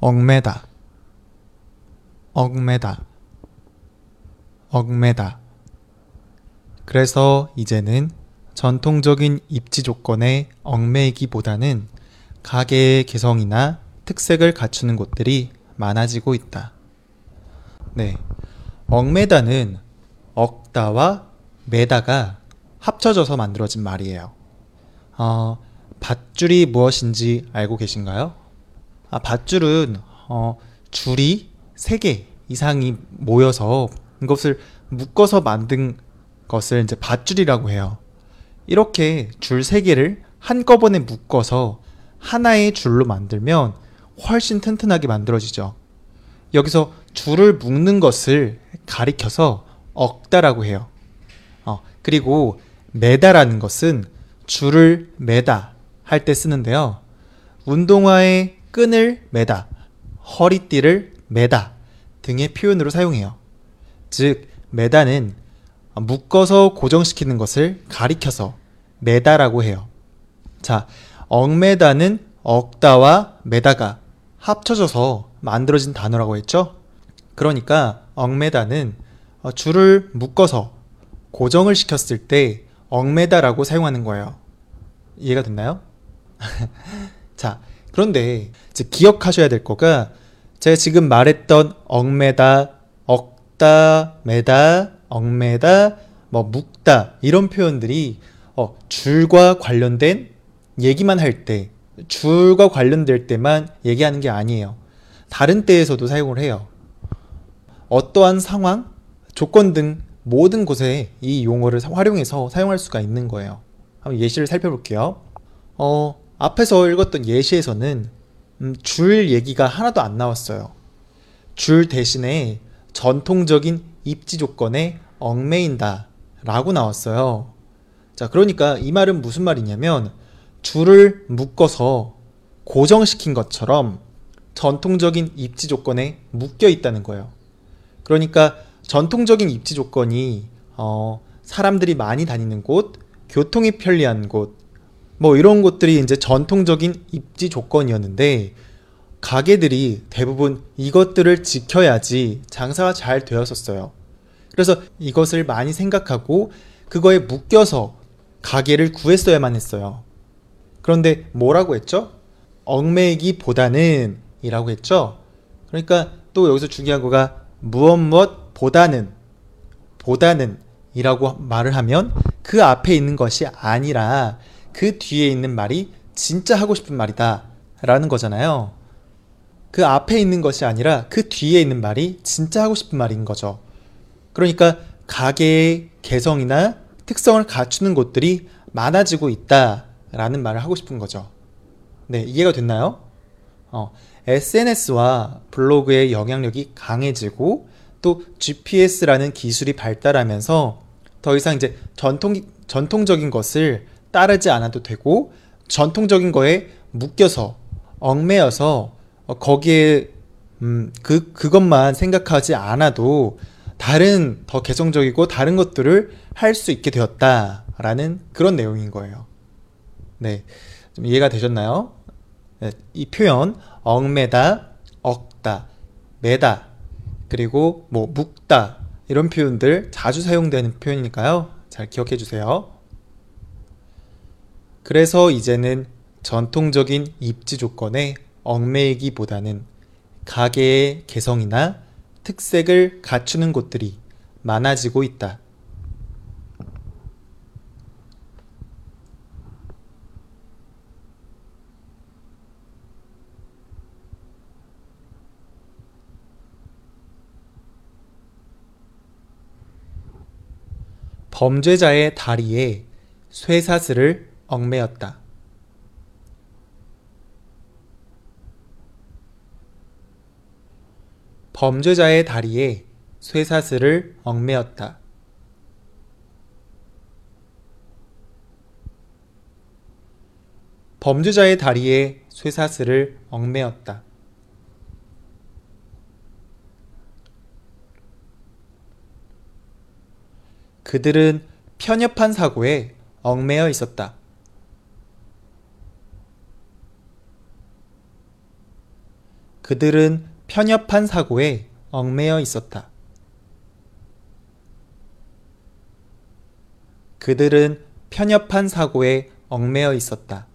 얽매다 얽매다 얽매다 그래서 이제는 전통적인 입지 조건에 얽매이기보다는 가게의 개성이나 특색을 갖추는 곳들이 많아지고 있다. 네. 얽매다는 얽다와 매다가 합쳐져서 만들어진 말이에요. 어, 밧줄이 무엇인지 알고 계신가요? 아, 밧줄은 어, 줄이 세개 이상이 모여서 이것을 묶어서 만든 것을 이제 밧줄이라고 해요. 이렇게 줄세 개를 한꺼번에 묶어서 하나의 줄로 만들면 훨씬 튼튼하게 만들어지죠. 여기서 줄을 묶는 것을 가리켜서 억다라고 해요. 어, 그리고 매다라는 것은 줄을 매다 할 때 쓰는데요. 운동화의 끈을 매다, 허리띠를 매다 등의 표현으로 사용해요. 즉, 매다는 묶어서 고정시키는 것을 가리켜서 매다라고 해요. 자, 억매다는 억다와 매다가 합쳐져서 만들어진 단어라고 했죠? 그러니까 억매다는 어, 줄을 묶어서 고정을 시켰을 때 억매다라고 사용하는 거예요. 이해가 됐나요? 자, 그런데 이제 기억하셔야 될 거가 제가 지금 말했던 억매다, 억다, 매다, 억매다, 뭐 묶다 이런 표현들이 어, 줄과 관련된 얘기만 할 때, 줄과 관련될 때만 얘기하는 게 아니에요. 다른 때에서도 사용을 해요. 어떠한 상황, 조건 등 모든 곳에 이 용어를 활용해서 사용할 수가 있는 거예요. 한번 예시를 살펴볼게요. 어, 앞에서 읽었던 예시에서는 음, 줄 얘기가 하나도 안 나왔어요. 줄 대신에 전통적인 입지 조건에 얽매인다 라고 나왔어요. 자, 그러니까 이 말은 무슨 말이냐면 줄을 묶어서 고정시킨 것처럼 전통적인 입지 조건에 묶여 있다는 거예요. 그러니까 전통적인 입지 조건이 어, 사람들이 많이 다니는 곳, 교통이 편리한 곳, 뭐 이런 곳들이 이제 전통적인 입지 조건이었는데 가게들이 대부분 이것들을 지켜야지 장사가 잘 되었었어요. 그래서 이것을 많이 생각하고 그거에 묶여서 가게를 구했어야만 했어요. 그런데 뭐라고 했죠? 얽매이기보다는 이라고 했죠? 그러니까 또 여기서 중요한 거가 무엇 무엇 보다는 보다는 이라고 말을 하면 그 앞에 있는 것이 아니라 그 뒤에 있는 말이 진짜 하고 싶은 말이다 라는 거잖아요. 그 앞에 있는 것이 아니라 그 뒤에 있는 말이 진짜 하고 싶은 말인 거죠. 그러니까 가게의 개성이나 특성을 갖추는 곳들이 많아지고 있다 라는 말을 하고 싶은 거죠. 네, 이해가 됐나요? 어, SNS와 블로그의 영향력이 강해지고 또 GPS라는 기술이 발달하면서 더 이상 이제 전통, 전통적인 것을 따르지 않아도 되고 전통적인 거에 묶여서 얽매여서 거기에 음, 그, 그것만 생각하지 않아도 다른 더 개성적이고 다른 것들을 할 수 있게 되었다라는 그런 내용인 거예요. 네. 좀 이해가 되셨나요? 네, 이 표현 얽매다, 억다, 매다, 그리고 뭐 묶다 이런 표현들 자주 사용되는 표현이니까요. 잘 기억해 주세요. 그래서 이제는 전통적인 입지 조건에 얽매이기보다는 가게의 개성이나 특색을 갖추는 곳들이 많아지고 있다. 범죄자의 다리에 쇠사슬을 얽매였다. 범죄자의 다리에 쇠사슬을 얽매였다. 범죄자의 다리에 쇠사슬을 얽매였다. 그들은 편협한 사고에 얽매여 있었다. 그들은 편협한 사고에 얽매여 있었다. 그들은 편협한 사고에 얽매여 있었다.